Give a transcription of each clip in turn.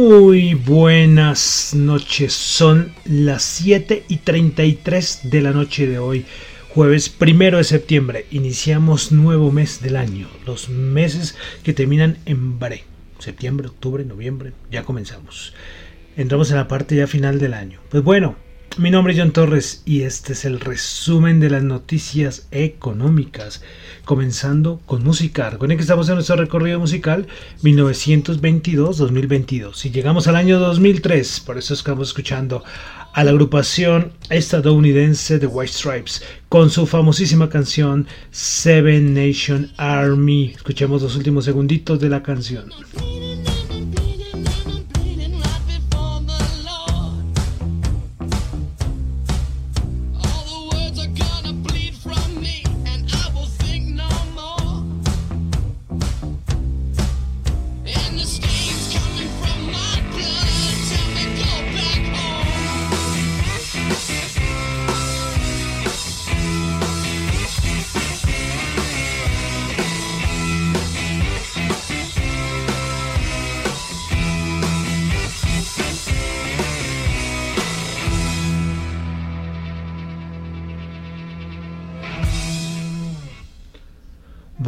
Muy buenas noches, son las 7 y 33 de la noche de hoy, jueves primero de septiembre. Iniciamos nuevo mes del año, los meses que terminan en bre. Septiembre, octubre, noviembre, ya comenzamos. Entramos en la parte ya final del año. Pues bueno, mi nombre es John Torres y este es el resumen de las noticias económicas, comenzando con música. Recuerden que estamos en nuestro recorrido musical 1922-2022 y llegamos al año 2003, por eso estamos escuchando a la agrupación estadounidense The White Stripes con su famosísima canción Seven Nation Army. Escuchemos los últimos segunditos de la canción.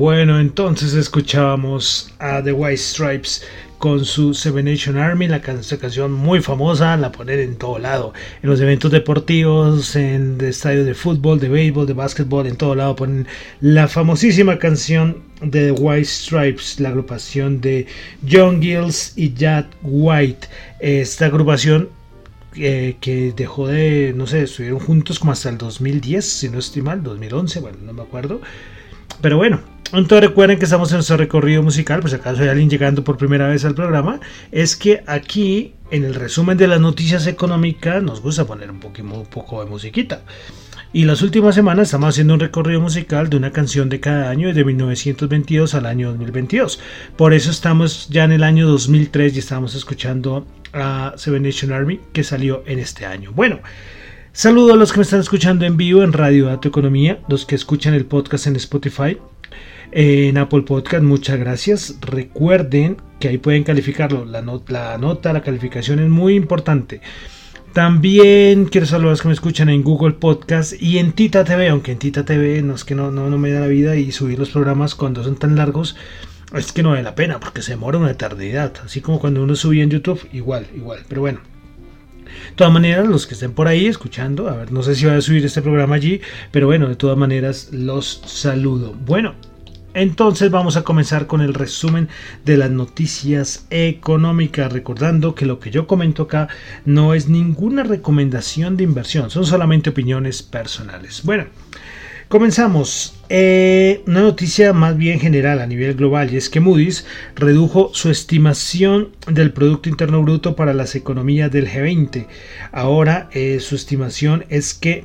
Bueno, entonces escuchábamos a The White Stripes con su Seven Nation Army, la canción muy famosa, la ponen en todo lado, en los eventos deportivos, en el estadio de fútbol, de béisbol, de básquetbol, en todo lado ponen la famosísima canción de The White Stripes, la agrupación de John Gills y Jack White. Esta agrupación eh, que dejó de, no sé, estuvieron juntos como hasta el 2010, si no estoy mal, 2011, bueno, no me acuerdo. Pero bueno, entonces recuerden que estamos en nuestro recorrido musical, pues acaso hay alguien llegando por primera vez al programa, es que aquí en el resumen de las noticias económicas nos gusta poner un, un poco de musiquita. Y las últimas semanas estamos haciendo un recorrido musical de una canción de cada año, desde 1922 al año 2022. Por eso estamos ya en el año 2003 y estamos escuchando a Seven Nation Army que salió en este año. Bueno, Saludo a los que me están escuchando en vivo en Radio Dato Economía, los que escuchan el podcast en Spotify, en Apple Podcast, muchas gracias. Recuerden que ahí pueden calificarlo. La, nota, la calificación es muy importante. También quiero saludar a los que me escuchan en Google Podcast y en Tita TV, aunque en Tita TV no es que no, no, no me da la vida y subir los programas cuando son tan largos es que no vale la pena porque se demora una eternidad. Así como cuando uno sube en YouTube, igual, igual. Pero bueno, de todas maneras, los que estén por ahí escuchando, a ver, no sé si voy a subir este programa allí, pero bueno, de todas maneras los saludo. Bueno, entonces vamos a comenzar con el resumen de las noticias económicas, recordando que lo que yo comento acá no es ninguna recomendación de inversión, son solamente opiniones personales. Bueno, Comenzamos. Eh, una noticia más bien general a nivel global y es que Moody's redujo su estimación del Producto Interno Bruto para las economías del G20. Ahora eh, su estimación es que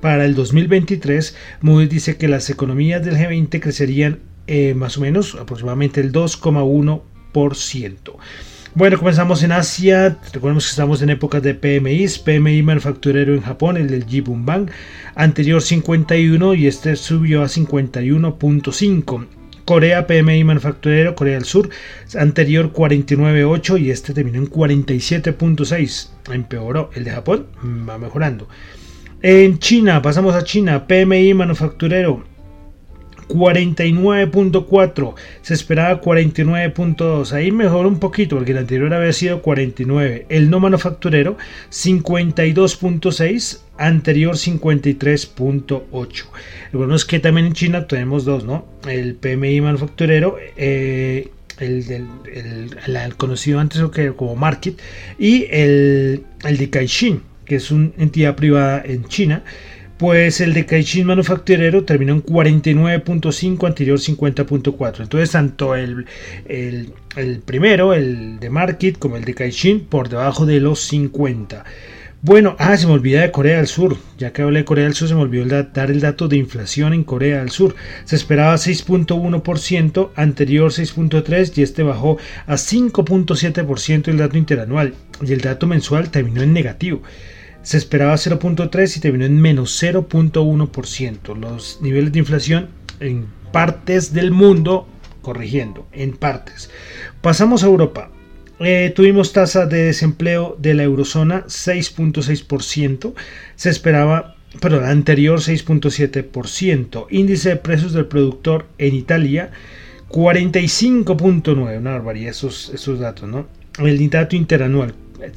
para el 2023 Moody's dice que las economías del G20 crecerían eh, más o menos aproximadamente el 2,1%. Bueno, comenzamos en Asia. Recordemos que estamos en épocas de PMI. PMI manufacturero en Japón, el del Jibun Bank. Anterior 51 y este subió a 51.5. Corea PMI manufacturero, Corea del Sur, anterior 49.8 y este terminó en 47.6. Empeoró. El de Japón va mejorando. En China, pasamos a China, PMI manufacturero 49.4, se esperaba 49.2, ahí mejoró un poquito porque el anterior había sido 49, el no manufacturero 52.6, anterior 53.8. Lo bueno es que también en China tenemos dos, ¿no? El PMI manufacturero, eh, el, el, conocido antes como Market, y el, el de Caixin, que es una entidad privada en China pues el de Caixin manufacturero terminó en 49.5, anterior 50.4. Entonces, tanto el, el, primero, el de Market, como el de Caixin, por debajo de los 50. Bueno, ah, se me olvida de Corea del Sur. Ya que hablé de Corea del Sur, se me olvidó dar el dato de inflación en Corea del Sur. Se esperaba 6.1%, anterior 6.3% y este bajó a 5.7% el dato interanual. Y el dato mensual terminó en negativo se esperaba 0.3 y terminó en menos 0.1%. Los niveles de inflación en partes del mundo corrigiendo, en partes. Pasamos a Europa. Eh, tuvimos tasa de desempleo de la eurozona 6.6%. Se esperaba, pero la anterior 6.7%. Índice de precios del productor en Italia 45.9. Una barbaridad esos, esos datos, ¿no? El dato interanual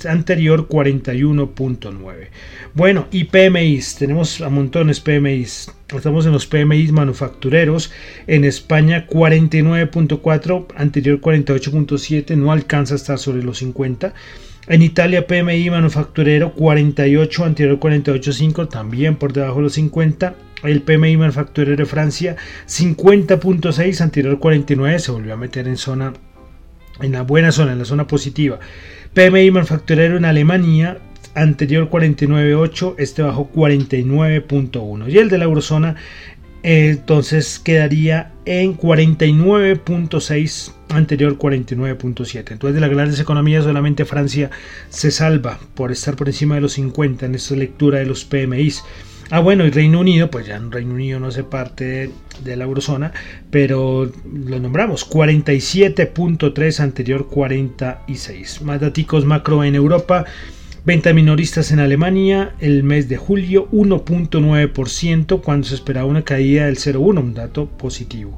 anterior 41.9. Bueno, y PMIs, tenemos a montones PMIs. Estamos en los PMIs manufactureros. En España 49.4, anterior 48.7, no alcanza a estar sobre los 50. En Italia PMI manufacturero 48, anterior 48.5, también por debajo de los 50. El PMI manufacturero de Francia 50.6, anterior 49, se volvió a meter en zona en la buena zona, en la zona positiva. PMI manufacturero en Alemania, anterior 49.8, este bajó 49.1. Y el de la eurozona, entonces quedaría en 49.6, anterior 49.7. Entonces de las grandes economías solamente Francia se salva por estar por encima de los 50 en esta lectura de los PMIs. Ah, bueno, y Reino Unido, pues ya Reino Unido no se parte de, la eurozona, pero lo nombramos, 47.3 anterior 46. Más datos macro en Europa. Venta minoristas en Alemania el mes de julio 1.9% cuando se esperaba una caída del 0.1, un dato positivo.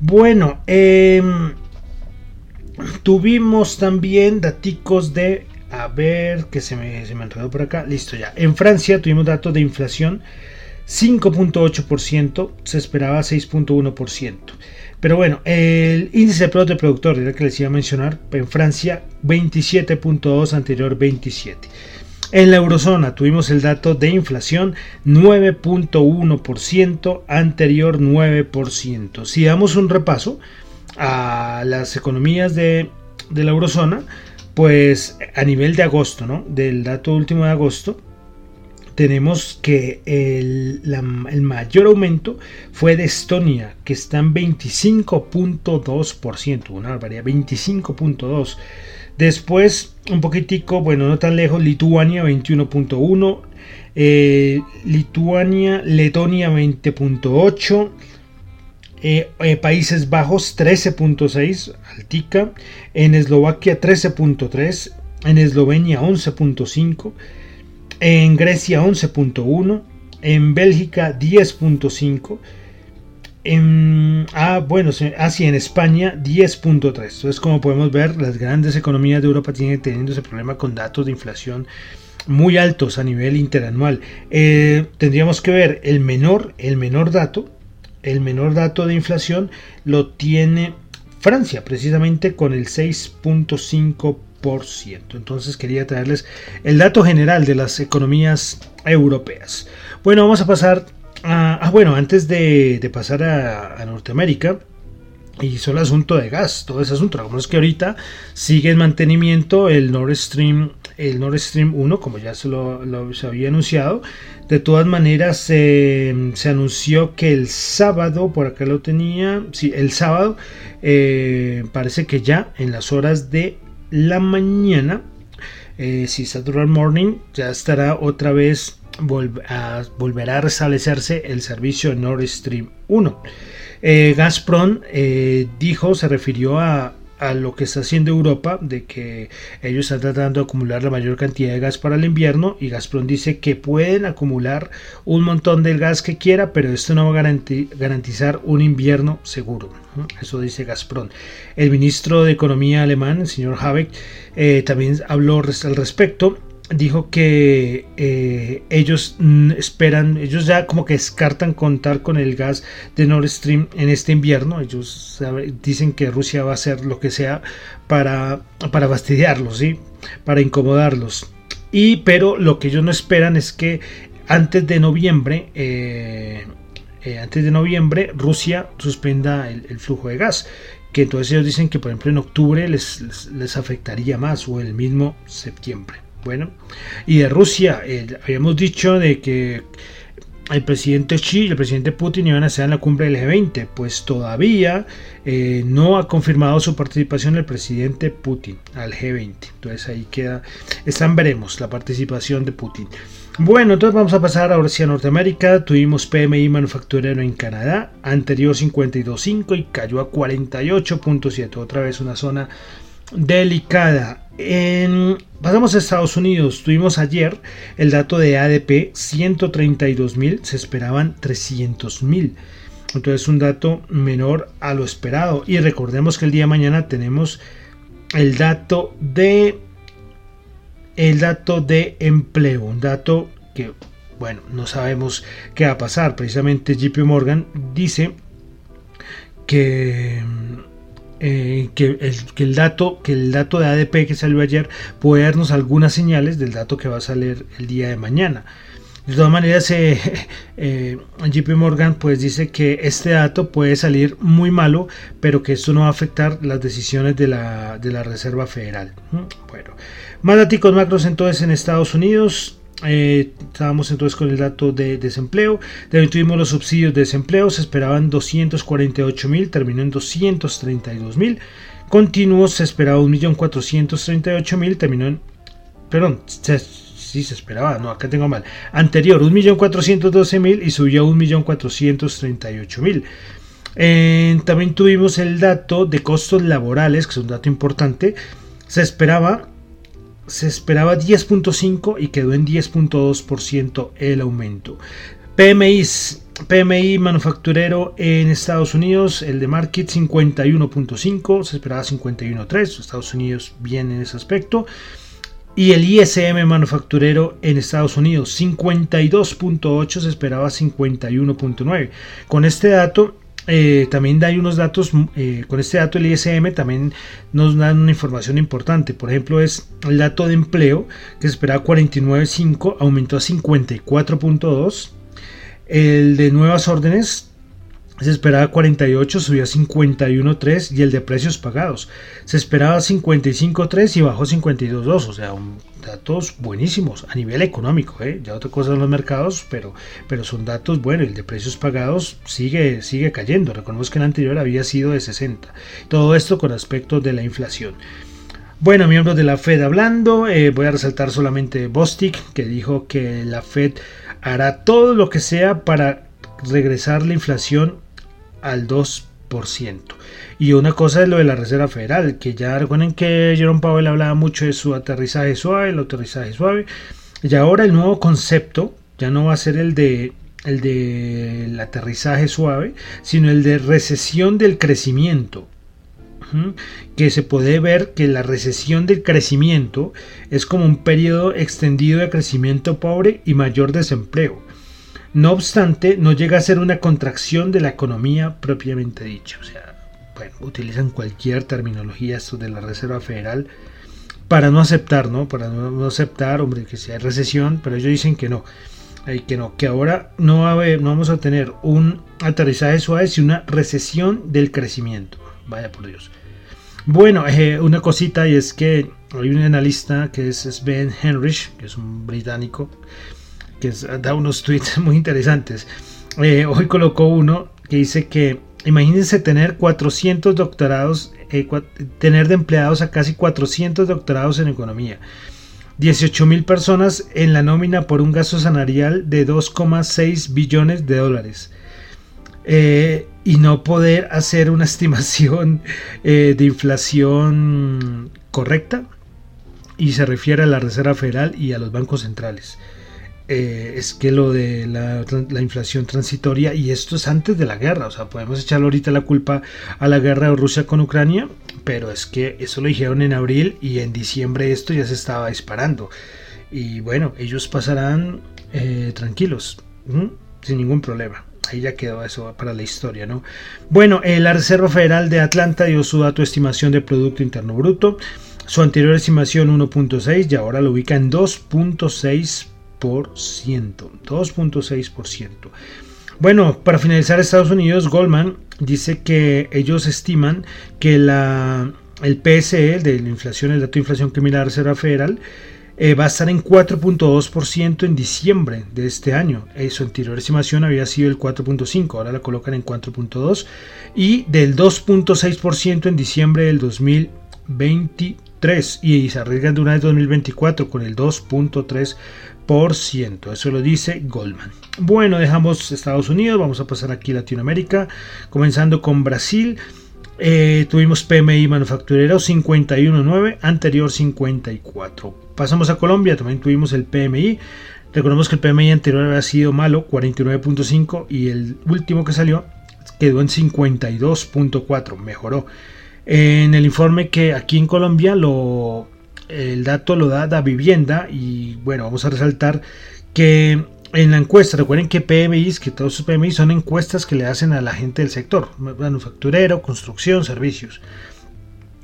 Bueno, em, tuvimos también datos de a ver, que se me, se me enredó por acá. Listo ya. En Francia tuvimos datos de inflación 5.8%, se esperaba 6.1%. Pero bueno, el índice de producto productor, era que les iba a mencionar, en Francia 27.2, anterior 27. En la eurozona tuvimos el dato de inflación 9.1%, anterior 9%. Si damos un repaso a las economías de, de la eurozona, pues a nivel de agosto, ¿no? Del dato último de agosto, tenemos que el, mayor aumento fue de Estonia, que está en 25.2%, una barbaridad, 25.2%. Después, un poquitico, bueno, no tan lejos, Lituania 21.1%, Eh, Lituania, Letonia 20.8. Eh, eh, Países Bajos 13.6, Altica. En Eslovaquia 13.3. En Eslovenia 11.5. En Grecia 11.1. En Bélgica 10.5 en, ah, bueno, así ah, en España 10.3. Entonces, como podemos ver, las grandes economías de Europa tienen teniendo ese problema con datos de inflación muy altos a nivel interanual. Eh, tendríamos que ver el menor, el menor dato, el menor dato de inflación lo tiene Francia, precisamente con el 6.5%. Entonces quería traerles el dato general de las economías europeas. Bueno, vamos a pasar Ah, ah, bueno, antes de, pasar a, Norteamérica, y solo el asunto de gas, todo ese asunto. Recordemos que ahorita sigue en mantenimiento el Nord Stream, el Nord Stream 1, como ya se lo, se había anunciado. De todas maneras, se anunció que el sábado, por acá lo tenía, sí, el sábado, eh, parece que ya en las horas de la mañana, eh, si Saturday Morning, ya estará otra vez volverá a restablecerse el servicio Nord Stream 1. Eh, Gazprom dijo, se refirió a, a lo que está haciendo Europa, de que ellos están tratando de acumular la mayor cantidad de gas para el invierno y Gazprom dice que pueden acumular un montón del gas que quiera, pero esto no va a garantizar un invierno seguro. Eso dice Gazprom. El ministro de Economía alemán, el señor Habeck, eh, también habló al respecto dijo que eh, ellos mm, esperan, ellos ya como que descartan contar con el gas de Nord Stream en este invierno. Ellos dicen que Rusia va a hacer lo que sea para, para fastidiarlos, ¿sí? para incomodarlos. Y pero lo que ellos no esperan es que antes de noviembre, eh, eh, antes de noviembre, Rusia suspenda el, flujo de gas que entonces ellos dicen que por ejemplo en octubre les, les afectaría más o el mismo septiembre. Bueno, y de Rusia, habíamos dicho de que el presidente Xi y el presidente Putin iban a estar en la cumbre del G20, pues todavía eh, no ha confirmado su participación el presidente Putin al G20. Entonces ahí queda, están veremos la participación de Putin. Bueno, entonces vamos a pasar ahora hacia Norteamérica. Tuvimos PMI manufacturero en Canadá, anterior 52.5 y cayó a 48.7. Otra vez una zona delicada. Pasamos a Estados Unidos. Tuvimos ayer el dato de ADP 132 mil, se esperaban 300 mil. Entonces un dato menor a lo esperado. Y recordemos que el día de mañana tenemos el dato de el dato de empleo, un dato que bueno, no sabemos qué va a pasar. Precisamente JP Morgan dice que eh, que, el, dato, que el dato de ADP que salió ayer puede darnos algunas señales del dato que va a salir el día de mañana. De todas maneras, eh, eh JP Morgan pues dice que este dato puede salir muy malo, pero que esto no va a afectar las decisiones de la, de la Reserva Federal. Bueno, más datos macros entonces en Estados Unidos. Eh, estábamos entonces con el dato de desempleo. También tuvimos los subsidios de desempleo. Se esperaban 248 mil, terminó en 232 mil. Continuos se esperaba 1.438.000, terminó en... Perdón, se, sí se esperaba, no, acá tengo mal. Anterior, 1.412.000 y subió a 1.438.000. Eh, también tuvimos el dato de costos laborales, que es un dato importante. Se esperaba se esperaba 10.5 y quedó en 10.2% el aumento. PMI, PMI manufacturero en Estados Unidos, el de Market 51.5, se esperaba 51.3, Estados Unidos bien en ese aspecto. Y el ISM manufacturero en Estados Unidos 52.8, se esperaba 51.9. Con este dato eh, también hay unos datos, eh, con este dato el ISM también nos dan una información importante. Por ejemplo, es el dato de empleo que se esperaba 49.5, aumentó a 54.2. El de nuevas órdenes se esperaba 48, subió a 51.3 y el de precios pagados se esperaba 55.3 y bajó 52.2, o sea, datos buenísimos a nivel económico, ¿eh? ya otra cosa son los mercados, pero, pero son datos buenos, el de precios pagados sigue, sigue cayendo, recordemos que el anterior había sido de 60, todo esto con aspecto de la inflación. Bueno, miembros de la Fed hablando, eh, voy a resaltar solamente Bostic, que dijo que la Fed hará todo lo que sea para regresar la inflación al 2%. Y una cosa es lo de la Reserva Federal, que ya recuerden que Jerome Powell hablaba mucho de su aterrizaje suave, el aterrizaje suave, y ahora el nuevo concepto ya no va a ser el de el del aterrizaje suave, sino el de recesión del crecimiento. Que se puede ver que la recesión del crecimiento es como un periodo extendido de crecimiento pobre y mayor desempleo. No obstante, no llega a ser una contracción de la economía propiamente dicha. O sea, bueno, utilizan cualquier terminología esto de la Reserva Federal para no aceptar, ¿no? Para no, aceptar, hombre, que sea recesión, pero ellos dicen que no. Que no, que ahora no, va no vamos a tener un aterrizaje suave, sino una recesión del crecimiento. Vaya por Dios. Bueno, eh, una cosita y es que hay un analista que es Ben Henrich, que es un británico, que da unos tweets muy interesantes. Eh, hoy colocó uno que dice que imagínense tener 400 doctorados, eh, tener de empleados a casi 400 doctorados en economía. 18 mil personas en la nómina por un gasto salarial de 2,6 billones de dólares. Eh, y no poder hacer una estimación de inflación correcta y se refiere a la Reserva Federal y a los bancos centrales. Eh, es que lo de la, la, inflación transitoria y esto es antes de la guerra, o sea, podemos echarle ahorita la culpa a la guerra de Rusia con Ucrania, pero es que eso lo dijeron en abril y en diciembre esto ya se estaba disparando. Y bueno, ellos pasarán tranquilos, sin ningún problema ahí ya quedó eso para la historia, ¿no? Bueno, eh, la Reserva Federal de Atlanta dio su dato de estimación de Producto Interno Bruto. Su anterior estimación 1.6 y ahora lo ubica en 2.6%. 2.6%. Bueno, para finalizar Estados Unidos, Goldman dice que ellos estiman que la, el PSE de la inflación, el dato de inflación que mira la Reserva Federal, eh, va a estar en 4.2% en diciembre de este año. Eh, su anterior estimación había sido el 4.5, ahora la colocan en 4.2 y del 2.6% en diciembre del 2023 y se arriesgan de una vez 2024 con el 2.3%. Eso lo dice Goldman. Bueno, dejamos Estados Unidos, vamos a pasar aquí a Latinoamérica, comenzando con Brasil. Eh, tuvimos PMI manufacturero 51.9, anterior 54. Pasamos a Colombia, también tuvimos el PMI. Recordemos que el PMI anterior había sido malo, 49.5, y el último que salió quedó en 52.4, mejoró. En el informe que aquí en Colombia lo, el dato lo da la vivienda y bueno, vamos a resaltar que en la encuesta, recuerden que PMI, que todos sus PMI son encuestas que le hacen a la gente del sector, manufacturero, construcción, servicios.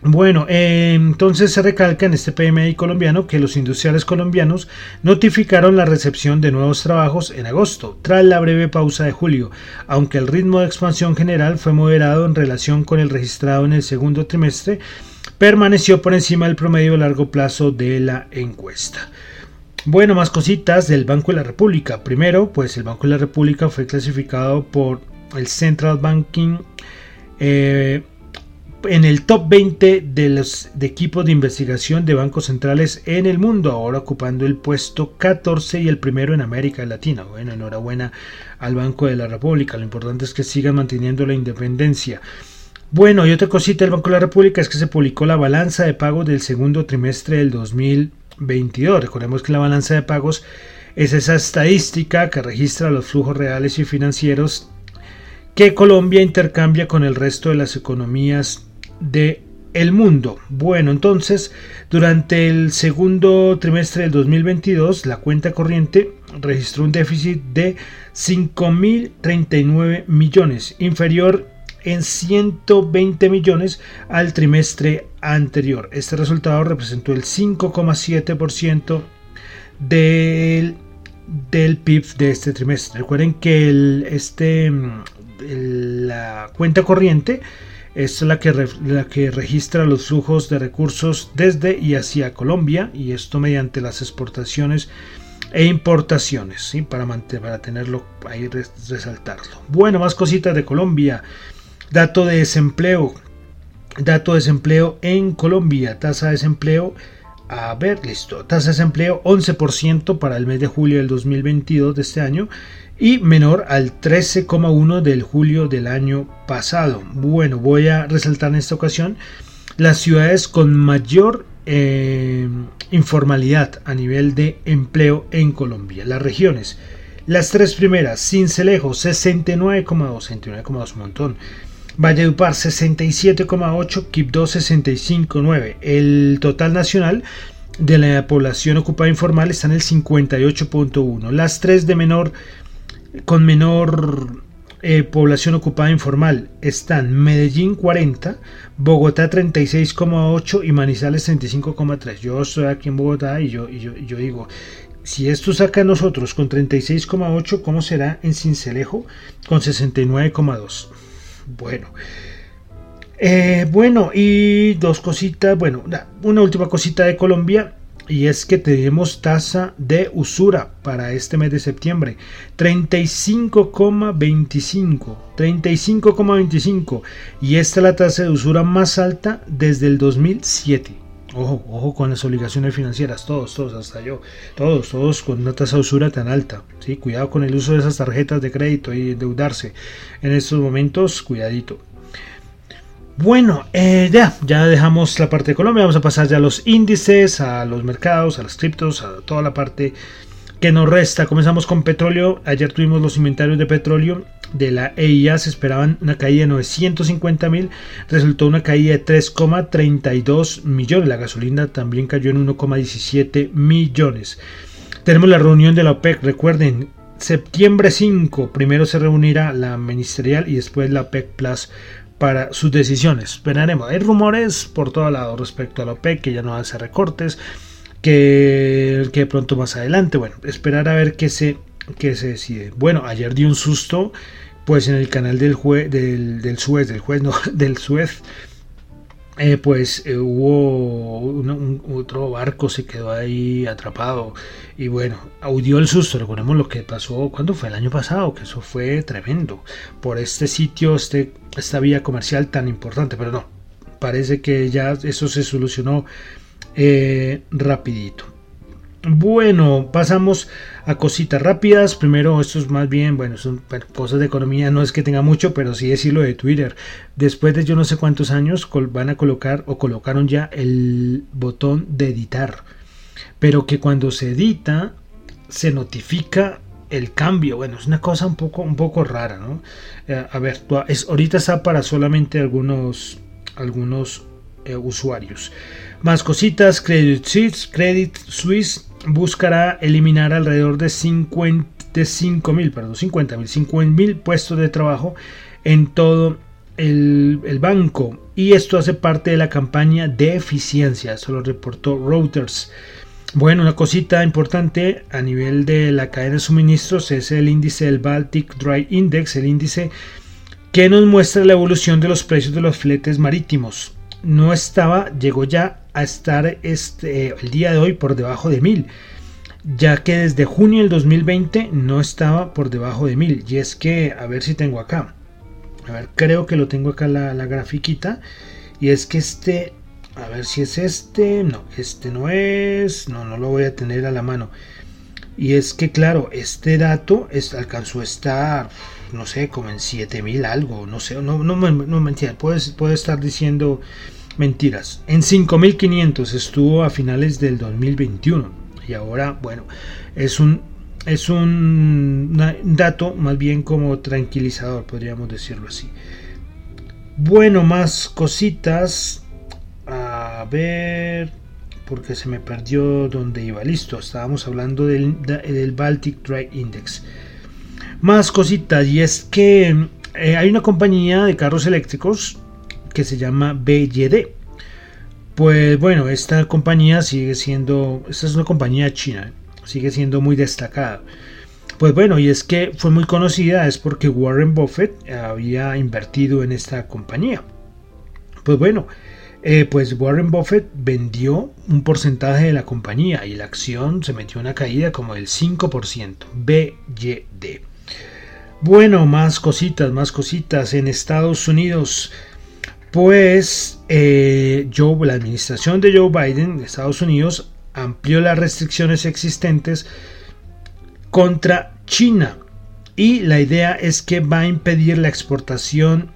Bueno, eh, entonces se recalca en este PMI colombiano que los industriales colombianos notificaron la recepción de nuevos trabajos en agosto, tras la breve pausa de julio, aunque el ritmo de expansión general fue moderado en relación con el registrado en el segundo trimestre, permaneció por encima del promedio a largo plazo de la encuesta. Bueno, más cositas del Banco de la República. Primero, pues el Banco de la República fue clasificado por el Central Banking eh, en el top 20 de los equipos de investigación de bancos centrales en el mundo, ahora ocupando el puesto 14 y el primero en América Latina. Bueno, enhorabuena al Banco de la República. Lo importante es que sigan manteniendo la independencia. Bueno, y otra cosita del Banco de la República es que se publicó la balanza de pago del segundo trimestre del 2020 22. Recordemos que la balanza de pagos es esa estadística que registra los flujos reales y financieros que Colombia intercambia con el resto de las economías del el mundo. Bueno, entonces, durante el segundo trimestre del 2022, la cuenta corriente registró un déficit de 5.039 millones, inferior en 120 millones al trimestre anterior. Este resultado representó el 5,7% del, del PIB de este trimestre. Recuerden que el, este, la cuenta corriente es la que, la que registra los flujos de recursos desde y hacia Colombia y esto mediante las exportaciones e importaciones, ¿sí? para, mantener, para tenerlo ahí, resaltarlo. Bueno, más cositas de Colombia. Dato de desempleo. Dato de desempleo en Colombia, tasa de desempleo, a ver, listo, tasa de desempleo 11% para el mes de julio del 2022 de este año y menor al 13,1 del julio del año pasado. Bueno, voy a resaltar en esta ocasión las ciudades con mayor eh, informalidad a nivel de empleo en Colombia. Las regiones. Las tres primeras, Cincelejo 69,2, 69,2 un montón. Valledupar 67,8, Quibdó 65,9. El total nacional de la población ocupada informal está en el 58,1. Las tres de menor con menor eh, población ocupada informal están Medellín 40, Bogotá 36,8 y Manizales 35,3. Yo estoy aquí en Bogotá y yo, y yo, yo digo, si esto saca a nosotros con 36,8, ¿cómo será en Cincelejo con 69,2? Bueno. Eh, bueno, y dos cositas. Bueno, una última cosita de Colombia y es que tenemos tasa de usura para este mes de septiembre 35,25 35,25 y esta es la tasa de usura más alta desde el 2007 ojo ojo con las obligaciones financieras todos todos hasta yo todos todos con una tasa de usura tan alta sí cuidado con el uso de esas tarjetas de crédito y endeudarse. En estos momentos cuidadito. Bueno, eh, ya, ya dejamos la parte de Colombia, vamos a pasar ya a los índices, a los mercados, a las criptos, a toda la parte que nos resta. Comenzamos con petróleo, ayer tuvimos los inventarios de petróleo de la EIA, se esperaban una caída de 950 mil, resultó una caída de 3,32 millones, la gasolina también cayó en 1,17 millones. Tenemos la reunión de la OPEC, recuerden, septiembre 5, primero se reunirá la ministerial y después la OPEC Plus para sus decisiones. Esperaremos. Hay rumores por todo lado respecto a la OPEC que ya no hace recortes, que, que pronto más adelante. Bueno, esperar a ver qué se, qué se decide. Bueno, ayer dio un susto, pues en el canal del, juez del, Suez, del juez, del Suez, eh, pues eh, hubo otro barco se quedó ahí atrapado y bueno, audió el susto, recordemos lo que pasó cuando fue el año pasado, que eso fue tremendo por este sitio, este, esta vía comercial tan importante, pero no, parece que ya eso se solucionó eh, rapidito. Bueno, pasamos a cositas rápidas. Primero, esto es más bien, bueno, son cosas de economía, no es que tenga mucho, pero sí decirlo de Twitter. Después de yo no sé cuántos años van a colocar o colocaron ya el botón de editar. Pero que cuando se edita, se notifica el cambio. Bueno, es una cosa un poco, un poco rara, ¿no? Eh, a ver, ahorita está para solamente algunos, algunos eh, usuarios. Más cositas, Credit Suisse, Credit Suisse buscará eliminar alrededor de 5 mil, perdón, 50 mil, puestos de trabajo en todo el, banco. Y esto hace parte de la campaña de eficiencia, eso lo reportó Reuters. Bueno, una cosita importante a nivel de la cadena de suministros es el índice del Baltic Dry Index, el índice que nos muestra la evolución de los precios de los fletes marítimos. No estaba, llegó ya estar este, el día de hoy por debajo de 1000, ya que desde junio del 2020 no estaba por debajo de 1000. Y es que, a ver si tengo acá, a ver, creo que lo tengo acá la, la grafiquita, y es que este, a ver si es este, no, este no es, no, no lo voy a tener a la mano. Y es que, claro, este dato es, alcanzó a estar, no sé, como en 7000 algo, no sé, no, no, no, no mentira, puede, puede estar diciendo Mentiras. En 5500 estuvo a finales del 2021 y ahora, bueno, es un es un dato más bien como tranquilizador, podríamos decirlo así. Bueno, más cositas. A ver, porque se me perdió donde iba. Listo, estábamos hablando del, del Baltic Dry Index. Más cositas, y es que eh, hay una compañía de carros eléctricos que se llama BYD. Pues bueno, esta compañía sigue siendo, esta es una compañía china, sigue siendo muy destacada. Pues bueno, y es que fue muy conocida, es porque Warren Buffett había invertido en esta compañía. Pues bueno, eh, pues Warren Buffett vendió un porcentaje de la compañía y la acción se metió en una caída como del 5%, BYD. Bueno, más cositas, más cositas. En Estados Unidos pues eh, Joe, la administración de Joe Biden de Estados Unidos amplió las restricciones existentes contra China y la idea es que va a impedir la exportación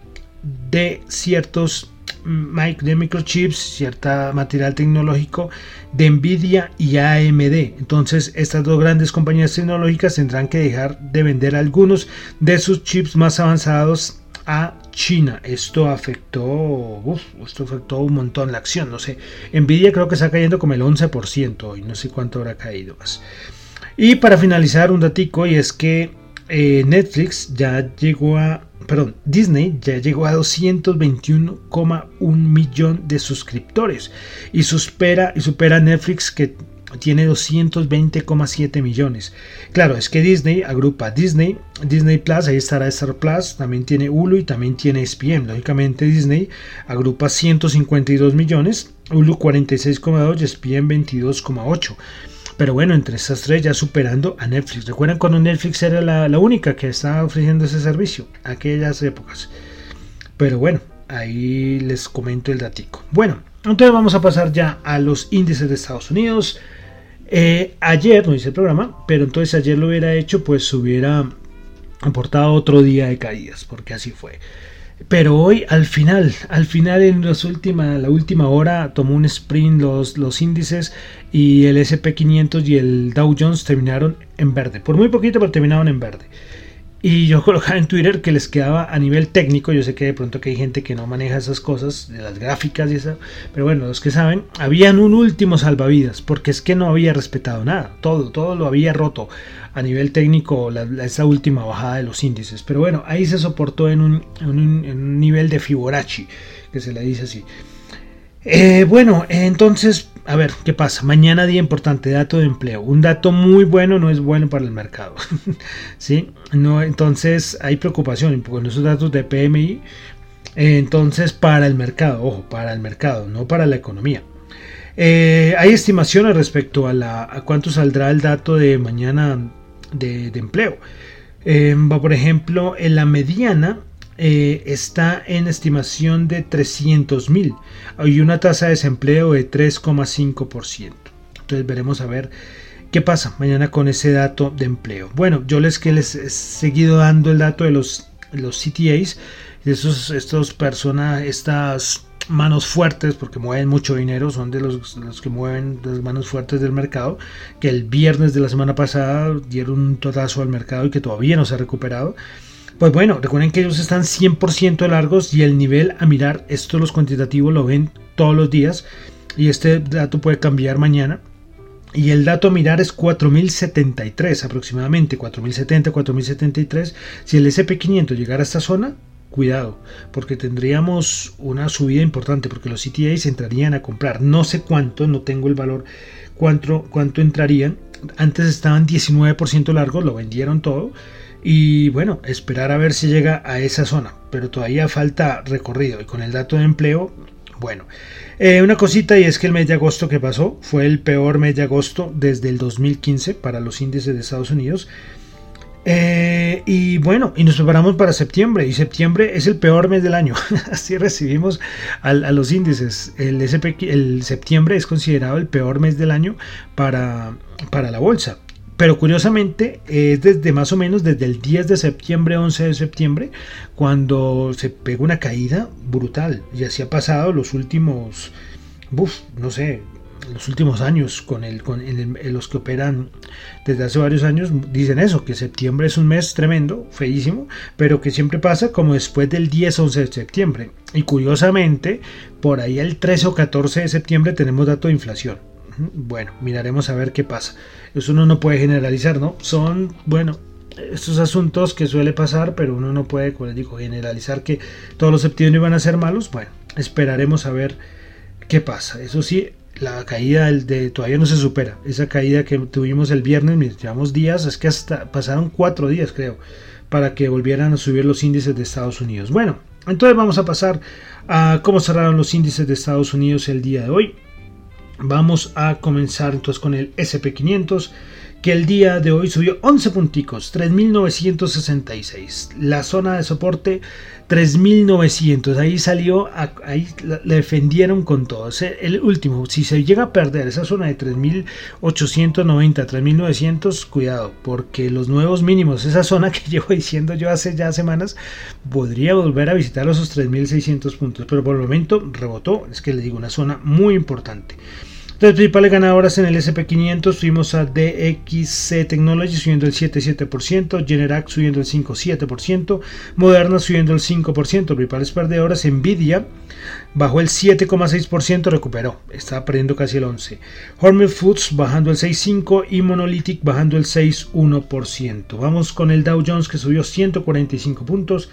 de ciertos de microchips, cierta material tecnológico de Nvidia y AMD. Entonces, estas dos grandes compañías tecnológicas tendrán que dejar de vender algunos de sus chips más avanzados a China. Esto afectó, esto afectó un montón la acción. No sé, Nvidia creo que está cayendo como el 11% y no sé cuánto habrá caído más. Y para finalizar, un datico y es que eh, Netflix ya llegó a perdón, Disney ya llegó a 221,1 millón de suscriptores y supera, y supera Netflix que tiene 220,7 millones. Claro, es que Disney agrupa Disney, Disney Plus, ahí estará Star Plus, también tiene Hulu y también tiene ESPN. Lógicamente Disney agrupa 152 millones, Hulu 46,2 y ESPN 22,8. Pero bueno, entre estas tres ya superando a Netflix. ¿Recuerdan cuando Netflix era la, única que estaba ofreciendo ese servicio? Aquellas épocas. Pero bueno, ahí les comento el datico. Bueno, entonces vamos a pasar ya a los índices de Estados Unidos. Eh, ayer no hice el programa, pero entonces ayer lo hubiera hecho, pues hubiera aportado otro día de caídas, porque así fue. Pero hoy, al final, al final, en las última, la última hora, tomó un sprint los, los índices y el SP500 y el Dow Jones terminaron en verde. Por muy poquito, pero terminaron en verde. Y yo colocaba en Twitter que les quedaba a nivel técnico. Yo sé que de pronto que hay gente que no maneja esas cosas, de las gráficas y eso. Pero bueno, los que saben, habían un último salvavidas. Porque es que no había respetado nada. Todo, todo lo había roto a nivel técnico esa última bajada de los índices. Pero bueno, ahí se soportó en un, nivel de Fibonacci, que se le dice así. Eh, bueno, entonces, a ver, ¿qué pasa? Mañana día importante, dato de empleo. Un dato muy bueno no es bueno para el mercado. ¿Sí? No, entonces hay preocupación con esos datos de PMI. entonces, para el mercado, ojo, para el mercado, no para la economía. Eh, hay estimaciones respecto a, la, a cuánto saldrá el dato de mañana de, empleo. Eh, por ejemplo, en la mediana eh, está en estimación de 300 mil y una tasa de desempleo de 3,5%. Entonces veremos a ver qué pasa mañana con ese dato de empleo. Bueno, yo les que les he seguido dando el dato de los, los CTAs, esos, estos personas, estas manos fuertes, porque mueven mucho dinero, son de los, los, que mueven las manos fuertes del mercado, que el viernes de la semana pasada dieron un totazo al mercado y que todavía no se ha recuperado. Pues bueno, recuerden que ellos están 100% largos y el nivel a mirar, esto los cuantitativos lo ven todos los días y este dato puede cambiar mañana. Y el dato a mirar es 4073 aproximadamente, 4070, 4073. Si el SP500 llegara a esta zona, cuidado, porque tendríamos una subida importante, porque los CTAs entrarían a comprar. No sé cuánto, no tengo el valor, cuánto, cuánto entrarían. Antes estaban 19% largos, lo vendieron todo. Y bueno, esperar a ver si llega a esa zona, pero todavía falta recorrido. Y con el dato de empleo, bueno, eh, una cosita y es que el mes de agosto que pasó fue el peor mes de agosto desde el 2015 para los índices de Estados Unidos. Eh, y bueno, y nos preparamos para septiembre. Y septiembre es el peor mes del año. Así recibimos a, los índices. El, septiembre es considerado el peor mes del año para, para la bolsa. Pero curiosamente es desde más o menos desde el 10 de septiembre, 11 de septiembre, cuando se pega una caída brutal. Y así ha pasado los últimos, no sé, los últimos años con, el, con los que operan desde hace varios años dicen eso, que septiembre es un mes tremendo, feísimo, pero que siempre pasa como después del 10 11 de septiembre. Y curiosamente, por ahí el 13 o 14 de septiembre tenemos dato de inflación. Bueno, miraremos a ver qué pasa. Eso uno no puede generalizar, ¿no? Son, bueno, estos asuntos que suele pasar, pero uno no puede, como les digo, generalizar que todos los septiembre van a ser malos. Bueno, esperaremos a ver qué pasa. Eso sí, la caída de todavía no se supera. Esa caída que tuvimos el viernes, llevamos días, es que hasta pasaron cuatro días, creo, para que volvieran a subir los índices de Estados Unidos. Bueno, entonces vamos a pasar a cómo cerraron los índices de Estados Unidos el día de hoy. Vamos a comenzar entonces con el SP500 que el día de hoy subió 11 punticos, 3.966. La zona de soporte 3.900. Ahí salió, ahí le defendieron con todo. El último, si se llega a perder esa zona de 3.890, 3.900, cuidado, porque los nuevos mínimos, esa zona que llevo diciendo yo hace ya semanas, podría volver a visitar esos 3.600 puntos. Pero por el momento rebotó, es que le digo, una zona muy importante. Las principales ganadoras en el SP500 fuimos a DXC Technology subiendo el 7,7%, Generac subiendo el 5,7%, Moderna subiendo el 5%, principales perdedoras Nvidia bajó el 7,6%, recuperó, está perdiendo casi el 11%. Hormel Foods bajando el 6,5% y Monolithic bajando el 6,1%. Vamos con el Dow Jones que subió 145 puntos.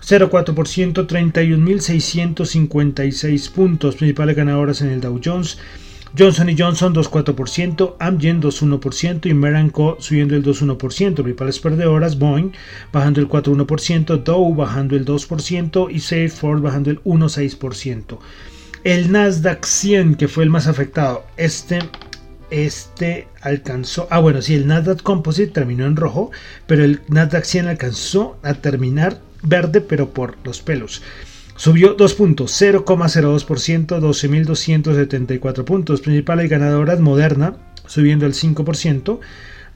0,4%, 31.656 puntos. Principales ganadoras en el Dow Jones. Johnson Johnson 2,4%, Amgen 2,1% y Merck Co subiendo el 2,1%. Principales perdedoras, Boeing bajando el 4,1%, Dow bajando el 2% y Salesforce bajando el 1,6%. El Nasdaq 100 que fue el más afectado, este este alcanzó, ah bueno, sí, el Nasdaq Composite terminó en rojo, pero el Nasdaq 100 alcanzó a terminar verde, pero por los pelos. Subió 2 puntos, 0,02%, 12.274 puntos. Principales ganadoras, Moderna, subiendo el 5%.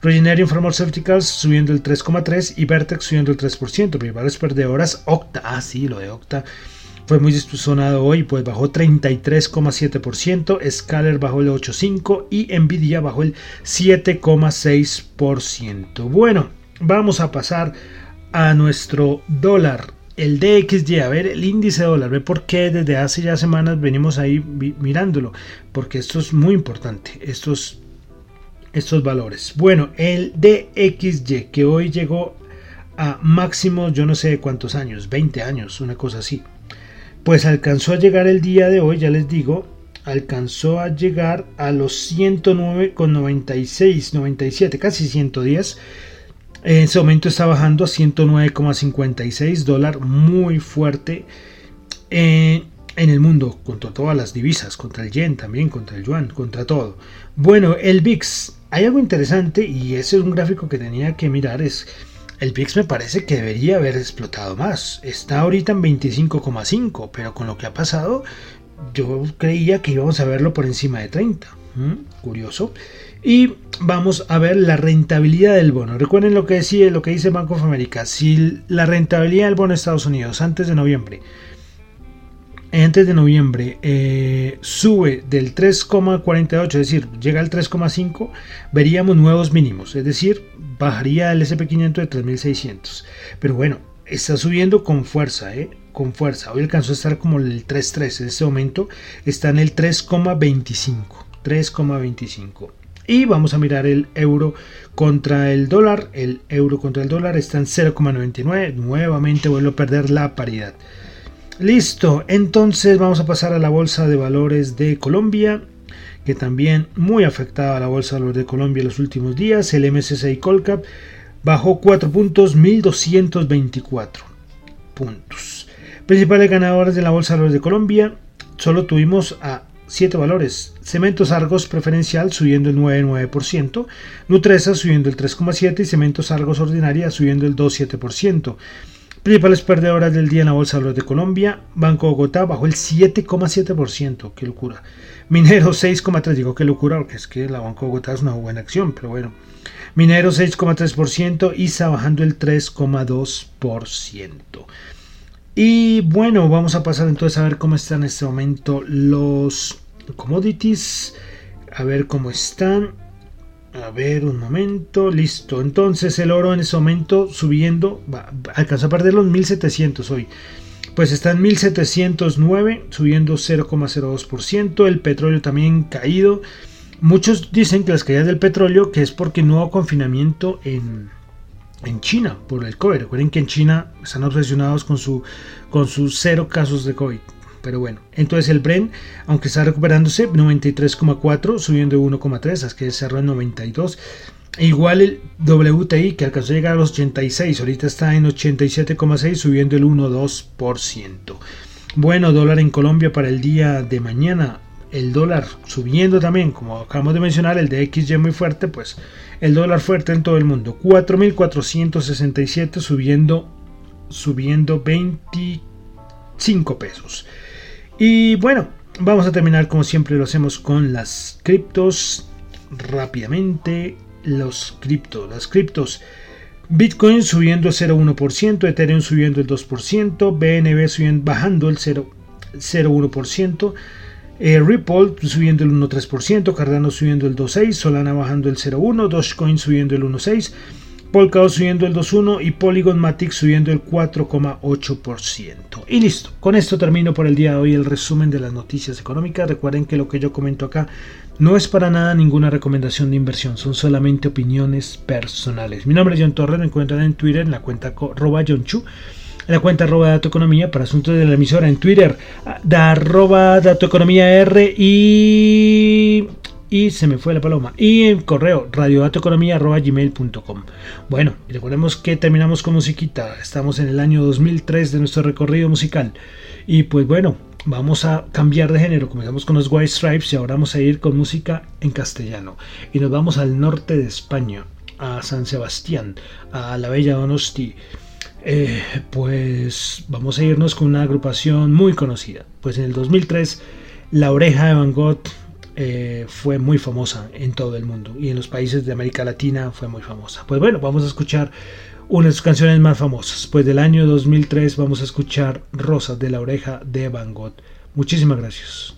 Regeneron Pharmaceuticals subiendo el 3,3% y Vertex subiendo el 3%. Principales perdedoras, Octa, ah sí, lo de Octa fue muy sonado hoy, pues bajó 33,7%, Scaler bajó el 8,5% y Nvidia bajó el 7,6%. Bueno, vamos a pasar a nuestro dólar el DXY, a ver el índice de dólar, ve por qué desde hace ya semanas venimos ahí mirándolo, porque esto es muy importante, estos, estos valores. Bueno, el DXY que hoy llegó a máximo, yo no sé cuántos años, 20 años, una cosa así. Pues alcanzó a llegar el día de hoy, ya les digo, alcanzó a llegar a los 109,96, 97, casi 110 en ese momento está bajando a 109,56 dólares, muy fuerte eh, en el mundo, contra todas las divisas, contra el yen también, contra el yuan, contra todo. Bueno, el VIX, hay algo interesante y ese es un gráfico que tenía que mirar, es el VIX me parece que debería haber explotado más. Está ahorita en 25,5, pero con lo que ha pasado, yo creía que íbamos a verlo por encima de 30. ¿Mm? Curioso. Y vamos a ver la rentabilidad del bono. Recuerden lo que decía, lo que dice Banco of America. Si la rentabilidad del bono de Estados Unidos antes de noviembre, antes de noviembre eh, sube del 3,48, es decir, llega al 3,5, veríamos nuevos mínimos, es decir, bajaría el SP500 de 3.600. Pero bueno, está subiendo con fuerza, ¿eh? con fuerza. Hoy alcanzó a estar como el 3.3, en este momento está en el 3,25. 3,25. Y vamos a mirar el euro contra el dólar. El euro contra el dólar está en 0,99. Nuevamente vuelvo a perder la paridad. Listo, entonces vamos a pasar a la bolsa de valores de Colombia, que también muy afectada a la bolsa de valores de Colombia en los últimos días. El MSCI Colcap bajó 4 puntos, 1224 puntos. Principales ganadores de la bolsa de valores de Colombia, solo tuvimos a 7 valores. Cementos Argos preferencial subiendo el 9,9%, Nutresa subiendo el 3,7% y Cementos Argos ordinaria subiendo el 2,7%. Principales perdedoras del día en la Bolsa de Colombia, Banco Bogotá bajó el 7,7%, qué locura. Minero 6,3%, digo qué locura porque es que la Banco Bogotá es una buena acción, pero bueno. Minero 6,3%, ISA bajando el 3,2%. Y bueno, vamos a pasar entonces a ver cómo están en este momento los commodities. A ver cómo están. A ver, un momento, listo. Entonces el oro en este momento subiendo, alcanzó a perder los 1700 hoy. Pues está en 1709, subiendo 0,02%. El petróleo también caído. Muchos dicen que las caídas del petróleo que es porque no hubo confinamiento en, en China por el COVID. Recuerden que en China están obsesionados con, su, con sus cero casos de COVID. Pero bueno, entonces el Bren, aunque está recuperándose, 93,4, subiendo 1,3, es que cerró en 92. Igual el WTI, que alcanzó a llegar a los 86, ahorita está en 87,6, subiendo el 1,2%. Bueno, dólar en Colombia para el día de mañana el dólar subiendo también, como acabamos de mencionar, el de XY muy fuerte, pues el dólar fuerte en todo el mundo, 4.467 subiendo, subiendo 25 pesos. Y bueno, vamos a terminar como siempre lo hacemos con las criptos rápidamente. Los criptos, las criptos. Bitcoin subiendo el 0,1%, Ethereum subiendo el 2%, BNB subiendo, bajando el 0,01%, eh, Ripple subiendo el 1,3%, Cardano subiendo el 2,6%, Solana bajando el 0,1%, Dogecoin subiendo el 1,6%, Polkadot subiendo el 2.1 y Polygon Matic subiendo el 4,8%. Y listo, con esto termino por el día de hoy el resumen de las noticias económicas. Recuerden que lo que yo comento acá no es para nada ninguna recomendación de inversión, son solamente opiniones personales. Mi nombre es John Torres, me encuentran en Twitter en la cuenta arroba en la cuenta arroba Dato Economía para asuntos de la emisora en Twitter, da arroba Dato Economía R y y se me fue la paloma. Y el correo radiodatoeconomía.gmail.com Bueno, y recordemos que terminamos con musiquita. Estamos en el año 2003 de nuestro recorrido musical. Y pues bueno, vamos a cambiar de género. Comenzamos con los White Stripes y ahora vamos a ir con música en castellano. Y nos vamos al norte de España, a San Sebastián, a la bella Donosti. Eh, pues vamos a irnos con una agrupación muy conocida. Pues en el 2003, La Oreja de Van Gogh eh, fue muy famosa en todo el mundo y en los países de América Latina fue muy famosa. Pues bueno, vamos a escuchar una de sus canciones más famosas. Pues del año 2003 vamos a escuchar Rosas de la oreja de Van Gogh. Muchísimas gracias.